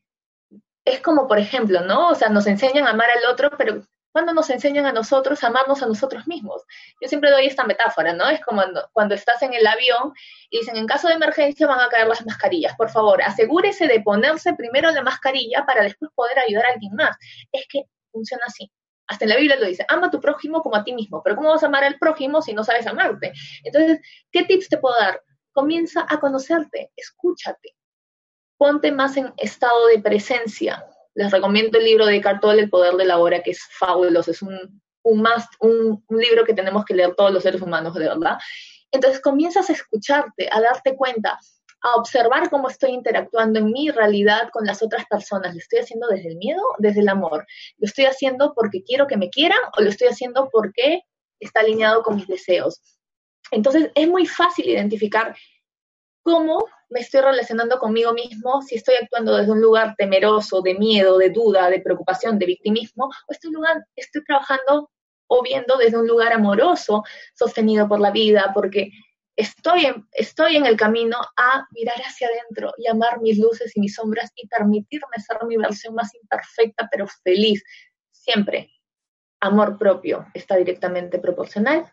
Es como, por ejemplo, ¿no? O sea, nos enseñan a amar al otro, pero cuando nos enseñan a nosotros a amarnos a nosotros mismos. Yo siempre doy esta metáfora, ¿no? Es como cuando, estás en el avión y dicen, en caso de emergencia van a caer las mascarillas. Por favor, asegúrese de ponerse primero la mascarilla para después poder ayudar a alguien más. Es que funciona así. Hasta en la Biblia lo dice, ama a tu prójimo como a ti mismo. Pero ¿cómo vas a amar al prójimo si no sabes amarte? Entonces, ¿qué tips te puedo dar? Comienza a conocerte, escúchate, ponte más en estado de presencia, les recomiendo el libro de Cartol, El Poder de la Hora, que es fabuloso, es un, un, un, un libro que tenemos que leer todos los seres humanos, de verdad. Entonces comienzas a escucharte, a darte cuenta, a observar cómo estoy interactuando en mi realidad con las otras personas. ¿Lo estoy haciendo desde el miedo desde el amor? ¿Lo estoy haciendo porque quiero que me quieran o lo estoy haciendo porque está alineado con mis deseos? Entonces es muy fácil identificar cómo me estoy relacionando conmigo mismo, si estoy actuando desde un lugar temeroso, de miedo, de duda, de preocupación, de victimismo, o estoy, lugar, estoy trabajando o viendo desde un lugar amoroso, sostenido por la vida, porque estoy en, estoy en el camino a mirar hacia adentro y amar mis luces y mis sombras y permitirme ser mi versión más imperfecta, pero feliz. Siempre, amor propio está directamente proporcional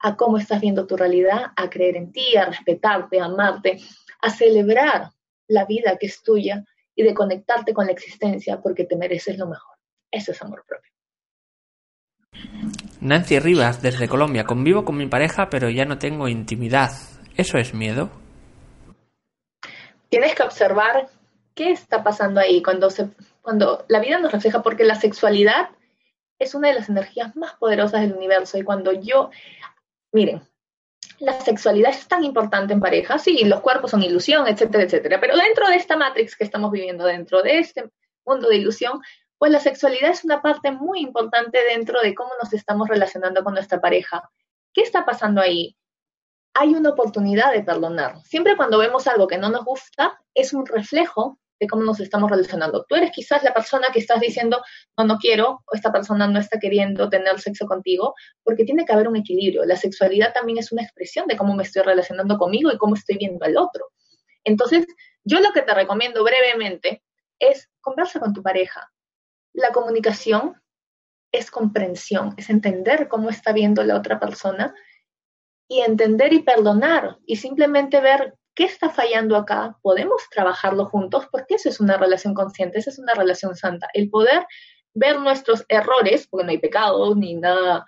a cómo estás viendo tu realidad, a creer en ti, a respetarte, a amarte, a celebrar la vida que es tuya y de conectarte con la existencia porque te mereces lo mejor. Eso es amor propio. Nancy Rivas, desde Colombia. Convivo con mi pareja, pero ya no tengo intimidad. ¿Eso es miedo? Tienes que observar qué está pasando ahí cuando, se, cuando la vida nos refleja, porque la sexualidad es una de las energías más poderosas del universo. Y cuando yo, miren, la sexualidad es tan importante en pareja, sí, los cuerpos son ilusión, etcétera, etcétera, pero dentro de esta matrix que estamos viviendo, dentro de este mundo de ilusión, pues la sexualidad es una parte muy importante dentro de cómo nos estamos relacionando con nuestra pareja. ¿Qué está pasando ahí? Hay una oportunidad de perdonar. Siempre cuando vemos algo que no nos gusta, es un reflejo de cómo nos estamos relacionando. Tú eres quizás la persona que estás diciendo, no, no quiero, o esta persona no está queriendo tener sexo contigo, porque tiene que haber un equilibrio. La sexualidad también es una expresión de cómo me estoy relacionando conmigo y cómo estoy viendo al otro. Entonces, yo lo que te recomiendo brevemente es conversa con tu pareja. La comunicación es comprensión, es entender cómo está viendo la otra persona y entender y perdonar y simplemente ver ¿Qué está fallando acá? ¿Podemos trabajarlo juntos? Porque eso es una relación consciente, esa es una relación santa. El poder ver nuestros errores, porque no hay pecado ni nada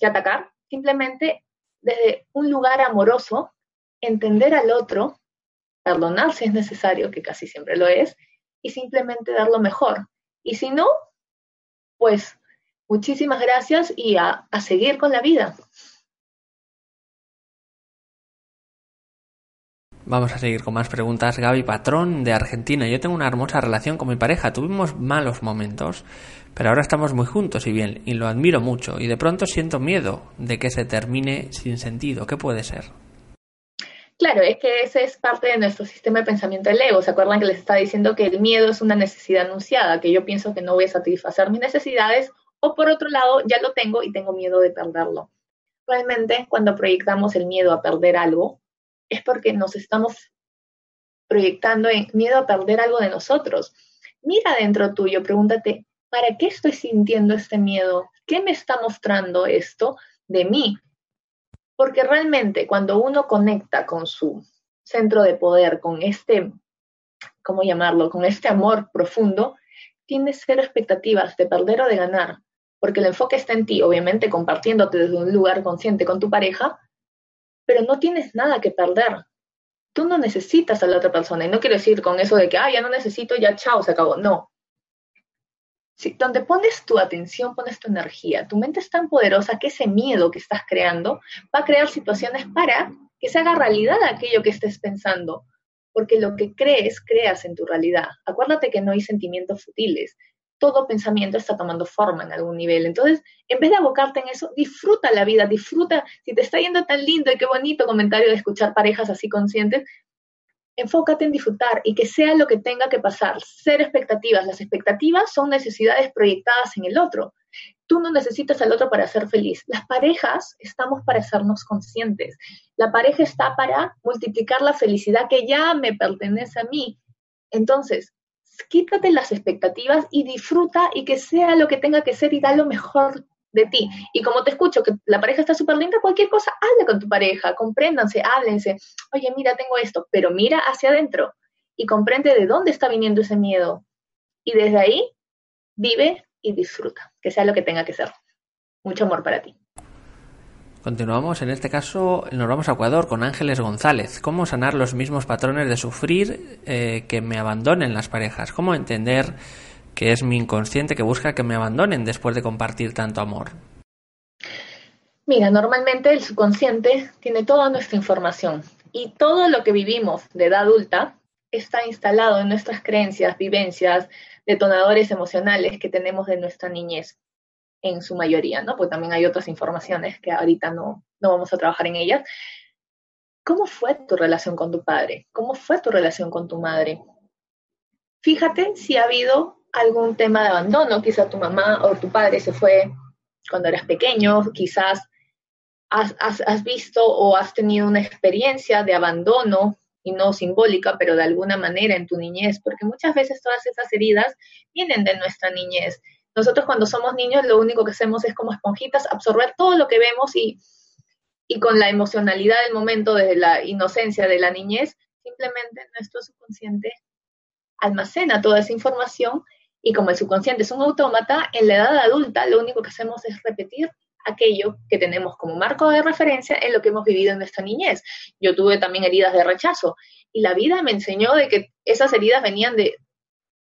que atacar, simplemente desde un lugar amoroso, entender al otro, perdonar si es necesario, que casi siempre lo es, y simplemente dar lo mejor. Y si no, pues muchísimas gracias y a, a seguir con la vida. Vamos a seguir con más preguntas. Gaby Patrón, de Argentina. Yo tengo una hermosa relación con mi pareja. Tuvimos malos momentos, pero ahora estamos muy juntos y bien, y lo admiro mucho. Y de pronto siento miedo de que se termine sin sentido. ¿Qué puede ser? Claro, es que ese es parte de nuestro sistema de pensamiento del ego. ¿Se acuerdan que les estaba diciendo que el miedo es una necesidad anunciada? Que yo pienso que no voy a satisfacer mis necesidades, o por otro lado, ya lo tengo y tengo miedo de perderlo. Realmente, cuando proyectamos el miedo a perder algo, es porque nos estamos proyectando miedo a perder algo de nosotros. Mira dentro tuyo, pregúntate, ¿para qué estoy sintiendo este miedo? ¿Qué me está mostrando esto de mí? Porque realmente cuando uno conecta con su centro de poder, con este, ¿cómo llamarlo? Con este amor profundo, tienes cero expectativas de perder o de ganar, porque el enfoque está en ti, obviamente compartiéndote desde un lugar consciente con tu pareja, pero no tienes nada que perder. Tú no necesitas a la otra persona. Y no quiero decir con eso de que, ah, ya no necesito, ya chao, se acabó. No. Donde pones tu atención, pones tu energía, tu mente es tan poderosa que ese miedo que estás creando va a crear situaciones para que se haga realidad aquello que estés pensando. Porque lo que crees, creas en tu realidad. Acuérdate que no hay sentimientos futiles todo pensamiento está tomando forma en algún nivel. Entonces, en vez de abocarte en eso, disfruta la vida, disfruta, si te está yendo tan lindo y qué bonito comentario de escuchar parejas así conscientes, enfócate en disfrutar y que sea lo que tenga que pasar, ser expectativas. Las expectativas son necesidades proyectadas en el otro. Tú no necesitas al otro para ser feliz. Las parejas estamos para hacernos conscientes. La pareja está para multiplicar la felicidad que ya me pertenece a mí. Entonces, quítate las expectativas y disfruta y que sea lo que tenga que ser y da lo mejor de ti. Y como te escucho que la pareja está súper linda, cualquier cosa, habla con tu pareja, compréndanse, háblense. Oye, mira, tengo esto, pero mira hacia adentro y comprende de dónde está viniendo ese miedo. Y desde ahí, vive y disfruta, que sea lo que tenga que ser. Mucho amor para ti. Continuamos, en este caso nos vamos a Ecuador con Ángeles González. ¿Cómo sanar los mismos patrones de sufrir eh, que me abandonen las parejas? ¿Cómo entender que es mi inconsciente que busca que me abandonen después de compartir tanto amor? Mira, normalmente el subconsciente tiene toda nuestra información y todo lo que vivimos de edad adulta está instalado en nuestras creencias, vivencias, detonadores emocionales que tenemos de nuestra niñez, en su mayoría, ¿no? Pues también hay otras informaciones que ahorita no, no vamos a trabajar en ellas. ¿Cómo fue tu relación con tu padre? ¿Cómo fue tu relación con tu madre? Fíjate si ha habido algún tema de abandono, quizá tu mamá o tu padre se fue cuando eras pequeño, quizás has, has, has visto o has tenido una experiencia de abandono y no simbólica, pero de alguna manera en tu niñez, porque muchas veces todas esas heridas vienen de nuestra niñez. Nosotros cuando somos niños lo único que hacemos es como esponjitas absorber todo lo que vemos y, y con la emocionalidad del momento, desde la inocencia de la niñez, simplemente nuestro subconsciente almacena toda esa información y como el subconsciente es un autómata, en la edad adulta lo único que hacemos es repetir aquello que tenemos como marco de referencia en lo que hemos vivido en nuestra niñez. Yo tuve también heridas de rechazo y la vida me enseñó de que esas heridas venían de,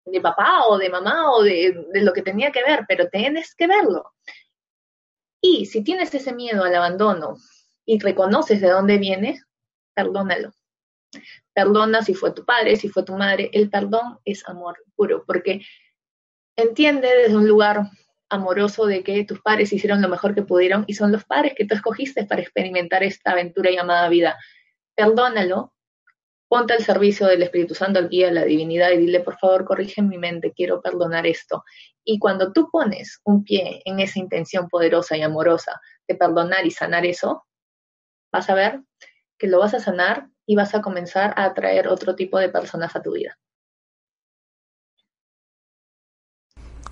de papá o de mamá o de, de lo que tenía que ver, pero tienes que verlo. Y si tienes ese miedo al abandono y reconoces de dónde viene, perdónalo. Perdona si fue tu padre, si fue tu madre. El perdón es amor puro, porque entiende desde un lugar amoroso de que tus padres hicieron lo mejor que pudieron y son los padres que tú escogiste para experimentar esta aventura llamada vida. Perdónalo, ponte al servicio del Espíritu Santo, al guía, la divinidad y dile, por favor, corrige mi mente, quiero perdonar esto. Y cuando tú pones un pie en esa intención poderosa y amorosa de perdonar y sanar eso, vas a ver que lo vas a sanar y vas a comenzar a atraer otro tipo de personas a tu vida.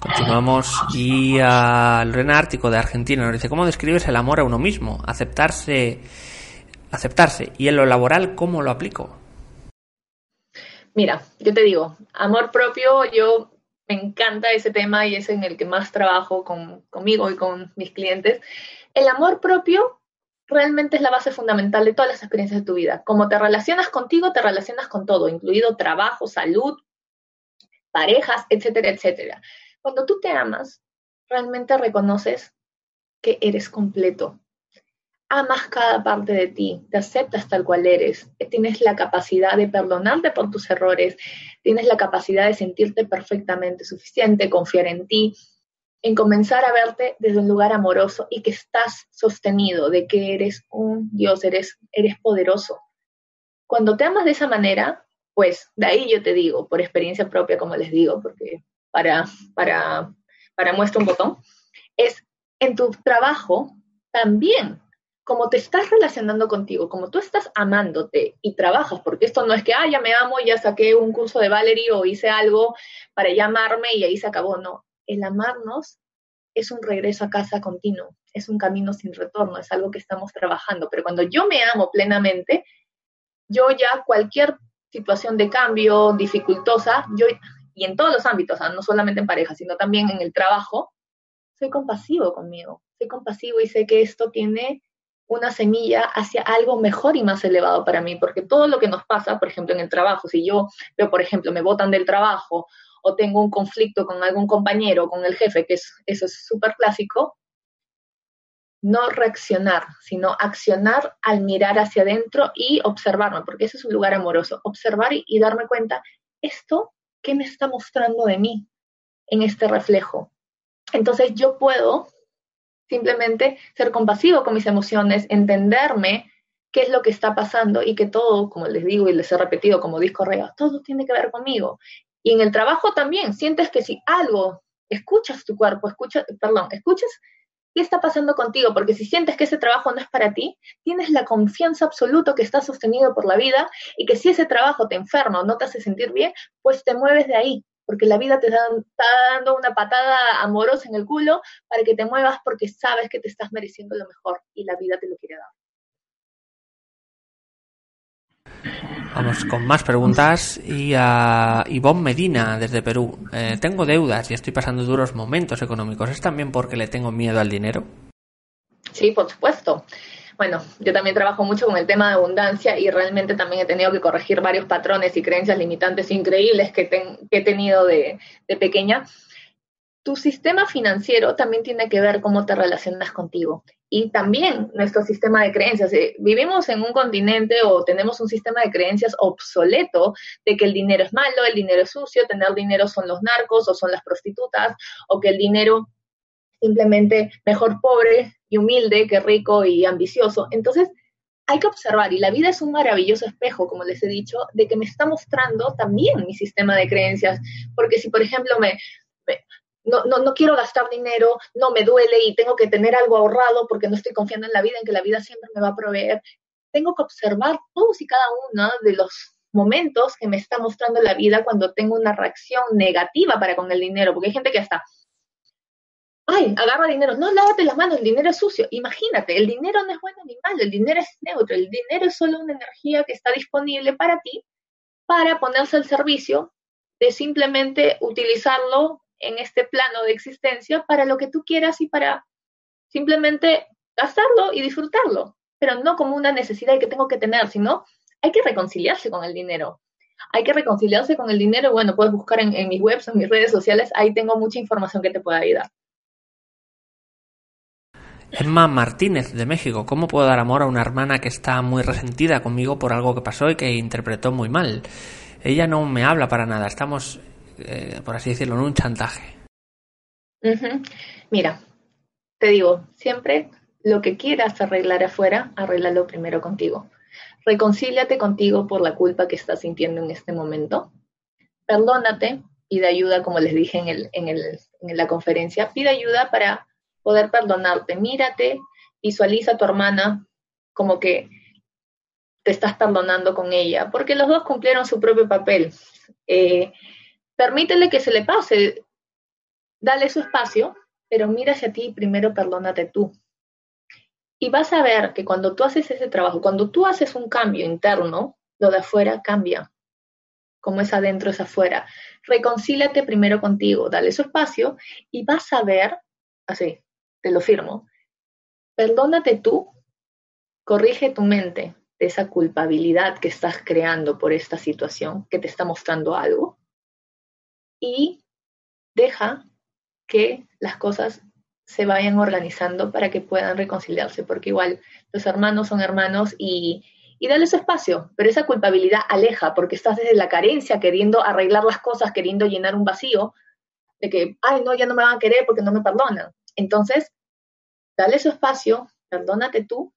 Continuamos y a Lorena Ártico de Argentina nos dice, ¿cómo describes el amor a uno mismo? Aceptarse, aceptarse. ¿Y en lo laboral cómo lo aplico? Mira, yo te digo, amor propio, yo me encanta ese tema y es en el que más trabajo con, conmigo y con mis clientes. El amor propio realmente es la base fundamental de todas las experiencias de tu vida. Como te relacionas contigo, te relacionas con todo, incluido trabajo, salud, parejas, etcétera, etcétera. Cuando tú te amas, realmente reconoces que eres completo. Amas cada parte de ti, te aceptas tal cual eres, tienes la capacidad de perdonarte por tus errores, tienes la capacidad de sentirte perfectamente suficiente, confiar en ti, en comenzar a verte desde un lugar amoroso y que estás sostenido, de que eres un Dios, eres, eres poderoso. Cuando te amas de esa manera, pues de ahí yo te digo, por experiencia propia, como les digo, porque para, para, para muestra un botón, es en tu trabajo también, como te estás relacionando contigo, como tú estás amándote y trabajas, porque esto no es que, ah, ya me amo, ya saqué un curso de Valerie o hice algo para llamarme y ahí se acabó, no. El amarnos es un regreso a casa continuo, es un camino sin retorno, es algo que estamos trabajando, pero cuando yo me amo plenamente, yo ya cualquier situación de cambio dificultosa, yo y en todos los ámbitos, no solamente en pareja, sino también en el trabajo, soy compasivo conmigo, soy compasivo y sé que esto tiene una semilla hacia algo mejor y más elevado para mí, porque todo lo que nos pasa, por ejemplo, en el trabajo, si yo veo, por ejemplo, me botan del trabajo o tengo un conflicto con algún compañero, con el jefe, que es, eso es súper clásico, no reaccionar, sino accionar al mirar hacia adentro y observarme, porque ese es un lugar amoroso, observar y, y darme cuenta, esto ¿qué me está mostrando de mí en este reflejo? Entonces yo puedo simplemente ser compasivo con mis emociones, entenderme qué es lo que está pasando y que todo, como les digo y les he repetido como disco reo, todo tiene que ver conmigo. Y en el trabajo también, sientes que si algo escuchas tu cuerpo, escuchas, perdón, escuchas qué está pasando contigo, porque si sientes que ese trabajo no es para ti, tienes la confianza absoluta que estás sostenido por la vida y que si ese trabajo te enferma o no te hace sentir bien, pues te mueves de ahí, porque la vida te está dando una patada amorosa en el culo para que te muevas porque sabes que te estás mereciendo lo mejor y la vida te lo quiere dar. Vamos con más preguntas y a Ivonne Medina desde Perú. Eh, tengo deudas y estoy pasando duros momentos económicos. ¿Es también porque le tengo miedo al dinero? Sí, por supuesto. Bueno, yo también trabajo mucho con el tema de abundancia y realmente también he tenido que corregir varios patrones y creencias limitantes increíbles que, he tenido de, de pequeña. Tu sistema financiero también tiene que ver cómo te relacionas contigo y también nuestro sistema de creencias. Eh, vivimos en un continente o tenemos un sistema de creencias obsoleto de que el dinero es malo, el dinero es sucio, tener dinero son los narcos o son las prostitutas, o que el dinero simplemente mejor pobre y humilde que rico y ambicioso. Entonces, hay que observar, y la vida es un maravilloso espejo, como les he dicho, de que me está mostrando también mi sistema de creencias, porque si, por ejemplo, me, no, no, no quiero gastar dinero, no me duele y tengo que tener algo ahorrado porque no estoy confiando en la vida, en que la vida siempre me va a proveer. Tengo que observar todos y cada uno de los momentos que me está mostrando la vida cuando tengo una reacción negativa para con el dinero, porque hay gente que hasta, ay, agarra dinero, no, lávate las manos, el dinero es sucio. Imagínate, el dinero no es bueno ni malo, el dinero es neutro, el dinero es solo una energía que está disponible para ti para ponerse al servicio de simplemente utilizarlo en este plano de existencia para lo que tú quieras y para simplemente gastarlo y disfrutarlo, pero no como una necesidad que tengo que tener, sino hay que reconciliarse con el dinero. Hay que reconciliarse con el dinero. Bueno, puedes buscar en, mis webs, en mis redes sociales, ahí tengo mucha información que te pueda ayudar. Emma Martínez de México, ¿cómo puedo dar amor a una hermana que está muy resentida conmigo por algo que pasó y que interpretó muy mal? Ella no me habla para nada, estamos eh, por así decirlo, en un chantaje. Mira, te digo, siempre lo que quieras arreglar afuera, arréglalo primero contigo. Reconcíliate contigo por la culpa que estás sintiendo en este momento. Perdónate, pide ayuda, como les dije en, el, en, el, en la conferencia, pide ayuda para poder perdonarte. Mírate, visualiza a tu hermana como que te estás perdonando con ella, porque los dos cumplieron su propio papel. Eh, Permítele que se le pase, dale su espacio, pero mira hacia ti y primero perdónate tú. Y vas a ver que cuando tú haces ese trabajo, cuando tú haces un cambio interno, lo de afuera cambia. Como es adentro, es afuera. Reconcílate primero contigo, dale su espacio y vas a ver, así, te lo firmo, perdónate tú, corrige tu mente de esa culpabilidad que estás creando por esta situación que te está mostrando algo y deja que las cosas se vayan organizando para que puedan reconciliarse, porque igual los hermanos son hermanos y, y dale su espacio, pero esa culpabilidad aleja, porque estás desde la carencia queriendo arreglar las cosas, queriendo llenar un vacío, de que, ay, no, ya no me van a querer porque no me perdonan. Entonces, dale su espacio, perdónate tú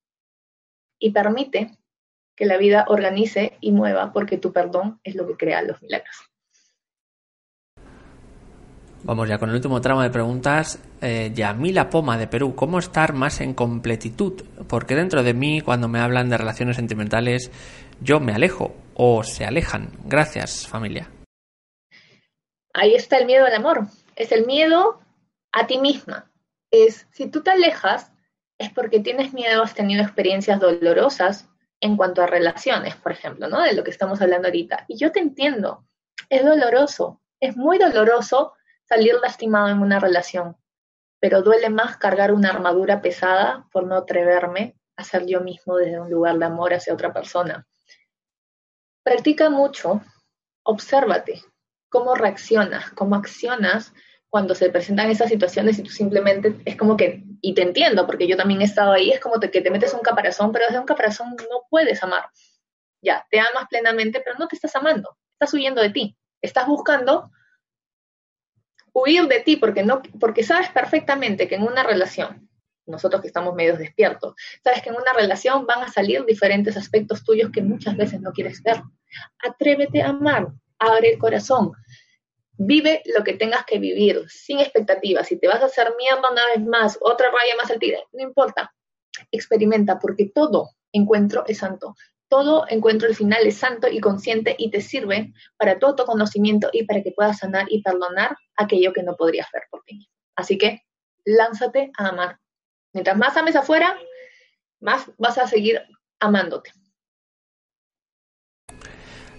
y permite que la vida organice y mueva, porque tu perdón es lo que crea los milagros. Vamos ya con el último tramo de preguntas. Eh, Yamila Poma de Perú, ¿cómo estar más en completitud? Porque dentro de mí, cuando me hablan de relaciones sentimentales, yo me alejo o se alejan. Gracias, familia. Ahí está el miedo al amor. Es el miedo a ti misma. Es si tú te alejas, es porque tienes miedo, has tenido experiencias dolorosas en cuanto a relaciones, por ejemplo, ¿no? De lo que estamos hablando ahorita. Y yo te entiendo. Es doloroso. Es muy doloroso salir lastimado en una relación, pero duele más cargar una armadura pesada por no atreverme a ser yo mismo desde un lugar de amor hacia otra persona. Practica mucho, obsérvate cómo reaccionas, cómo accionas cuando se presentan esas situaciones y tú simplemente es como que, y te entiendo, porque yo también he estado ahí, es como que te metes un caparazón, pero desde un caparazón no puedes amar. Ya, te amas plenamente, pero no te estás amando, estás huyendo de ti, estás buscando huir de ti porque, no, porque sabes perfectamente que en una relación, nosotros que estamos medios despiertos, sabes que en una relación van a salir diferentes aspectos tuyos que muchas veces no quieres ver. Atrévete a amar, abre el corazón. Vive lo que tengas que vivir, sin expectativas. Si te vas a hacer mierda una vez más, otra raya más al tigre, no importa. Experimenta, porque todo encuentro es santo. Todo encuentro al final es santo y consciente y te sirve para tu autoconocimiento y para que puedas sanar y perdonar aquello que no podrías ver por ti. Así que lánzate a amar. Mientras más ames afuera, más vas a seguir amándote.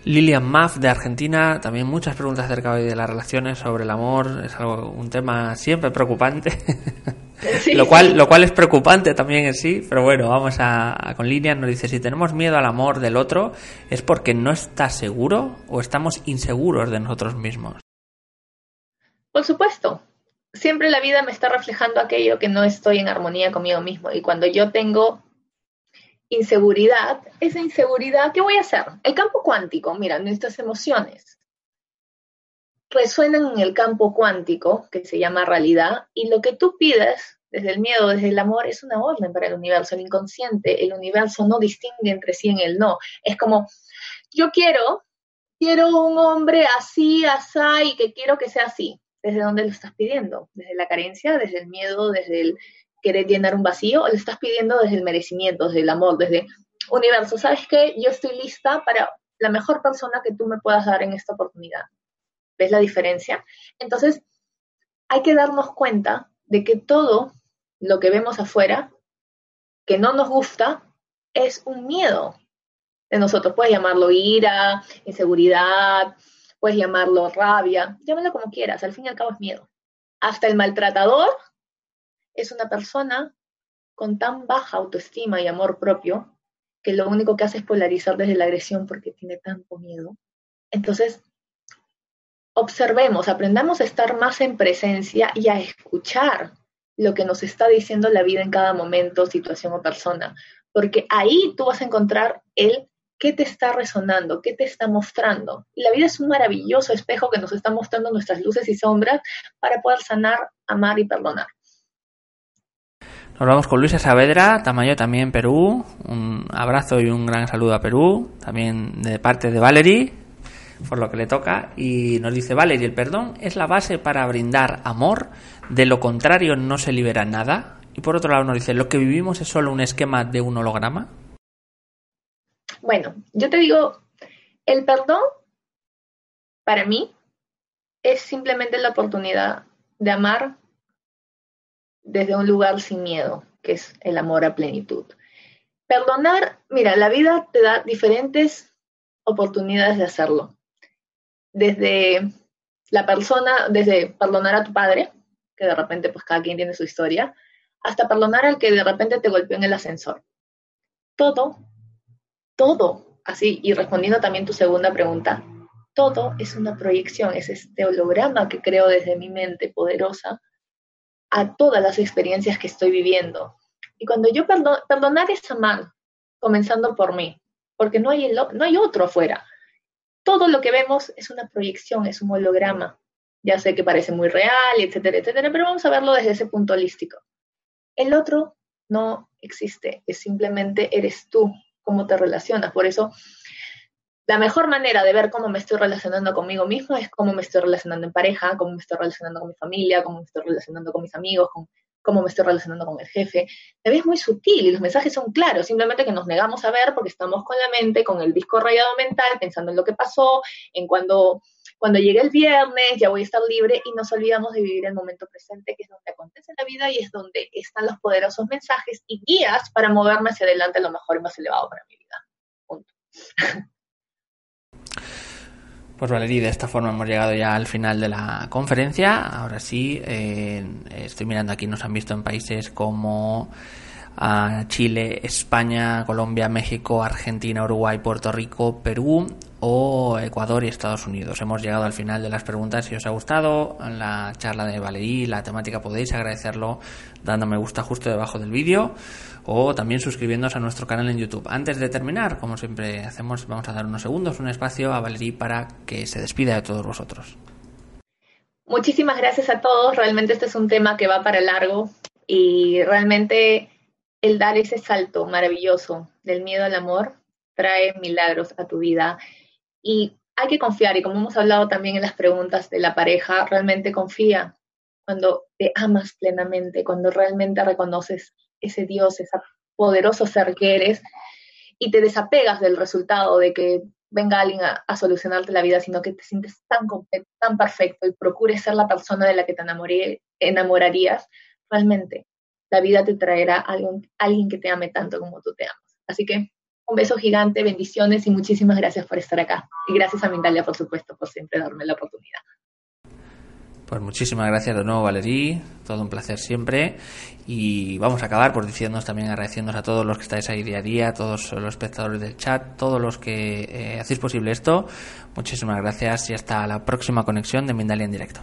Lilian Maff de Argentina, también muchas preguntas acerca de las relaciones sobre el amor, es algo un tema siempre preocupante. lo cual lo cual es preocupante también en sí, pero bueno, vamos a, con Lilian nos dice si tenemos miedo al amor del otro es porque no está seguro o estamos inseguros de nosotros mismos. Por supuesto. Siempre la vida me está reflejando aquello que no estoy en armonía conmigo mismo y cuando yo tengo inseguridad, esa inseguridad, ¿qué voy a hacer? El campo cuántico, mira, nuestras emociones resuenan en el campo cuántico, que se llama realidad, y lo que tú pides desde el miedo, desde el amor, es una orden para el universo, el inconsciente, el universo no distingue entre sí en el no. Es como, yo quiero, quiero un hombre así, así, y que quiero que sea así. ¿Desde dónde lo estás pidiendo? ¿Desde la carencia, desde el miedo, desde el querer llenar un vacío o le estás pidiendo desde el merecimiento, desde el amor, desde universo, ¿sabes qué? Yo estoy lista para la mejor persona que tú me puedas dar en esta oportunidad. ¿Ves la diferencia? Entonces, hay que darnos cuenta de que todo lo que vemos afuera, que no nos gusta, es un miedo de nosotros. Puedes llamarlo ira, inseguridad, puedes llamarlo rabia, llámalo como quieras, al fin y al cabo es miedo. Hasta el maltratador es una persona con tan baja autoestima y amor propio que lo único que hace es polarizar desde la agresión porque tiene tanto miedo. Entonces, observemos, aprendamos a estar más en presencia y a escuchar lo que nos está diciendo la vida en cada momento, situación o persona, porque ahí tú vas a encontrar el qué te está resonando, qué te está mostrando. Y la vida es un maravilloso espejo que nos está mostrando nuestras luces y sombras para poder sanar, amar y perdonar. Nos vamos con Luisa Saavedra, Tamayo también Perú. Un abrazo y un gran saludo a Perú, también de parte de Valerie, por lo que le toca. Y nos dice Valerie, el perdón es la base para brindar amor, de lo contrario no se libera nada. Y por otro lado nos dice, ¿lo que vivimos es solo un esquema de un holograma? Bueno, yo te digo, el perdón para mí es simplemente la oportunidad de amar desde un lugar sin miedo, que es el amor a plenitud. Perdonar, mira, la vida te da diferentes oportunidades de hacerlo. Desde la persona, desde perdonar a tu padre, que de repente pues cada quien tiene su historia, hasta perdonar al que de repente te golpeó en el ascensor. Todo, todo, así, y respondiendo también tu segunda pregunta, todo es una proyección, es este holograma que creo desde mi mente poderosa a todas las experiencias que estoy viviendo. Y cuando yo perdonar es amar, comenzando por mí, porque no hay, no hay otro afuera. Todo lo que vemos es una proyección, es un holograma. Ya sé que parece muy real, etcétera, etcétera, pero vamos a verlo desde ese punto holístico. El otro no existe, es simplemente eres tú, cómo te relacionas. Por eso la mejor manera de ver cómo me estoy relacionando conmigo mismo es cómo me estoy relacionando en pareja, cómo me estoy relacionando con mi familia, cómo me estoy relacionando con mis amigos, con cómo me estoy relacionando con el jefe. La vida es muy sutil y los mensajes son claros, simplemente que nos negamos a ver porque estamos con la mente, con el disco rayado mental, pensando en lo que pasó, en cuando, cuando llegue el viernes, ya voy a estar libre y nos olvidamos de vivir el momento presente, que es donde acontece la vida y es donde están los poderosos mensajes y guías para moverme hacia adelante a lo mejor más elevado para mi vida. Punto. Pues Valerie, de esta forma hemos llegado ya al final de la conferencia. Ahora sí, eh, estoy mirando aquí, nos han visto en países como ah, Chile, España, Colombia, México, Argentina, Uruguay, Puerto Rico, Perú o Ecuador y Estados Unidos. Hemos llegado al final de las preguntas. Si os ha gustado la charla de Valerie, la temática, podéis agradecerlo dando me gusta justo debajo del vídeo o también suscribiéndose a nuestro canal en YouTube. Antes de terminar, como siempre hacemos, vamos a dar unos segundos, un espacio a Valerie para que se despida de todos vosotros. Muchísimas gracias a todos. Realmente este es un tema que va para largo y realmente el dar ese salto maravilloso del miedo al amor trae milagros a tu vida. Y hay que confiar y como hemos hablado también en las preguntas de la pareja, realmente confía cuando te amas plenamente, cuando realmente reconoces ese Dios, ese poderoso ser que eres y te desapegas del resultado de que venga alguien a, solucionarte la vida, sino que te sientes tan completo, tan perfecto y procures ser la persona de la que te enamorarías, realmente la vida te traerá a alguien, alguien que te ame tanto como tú te amas. Así que un beso gigante, bendiciones y muchísimas gracias por estar acá. Y gracias a Mindalia, por supuesto, por siempre darme la oportunidad. Pues muchísimas gracias de nuevo, Valerí. Todo un placer siempre. Y vamos a acabar por diciéndonos también, agradeciéndonos a todos los que estáis ahí día a día, todos los espectadores del chat, todos los que eh, hacéis posible esto. Muchísimas gracias y hasta la próxima conexión de Mindalia en directo.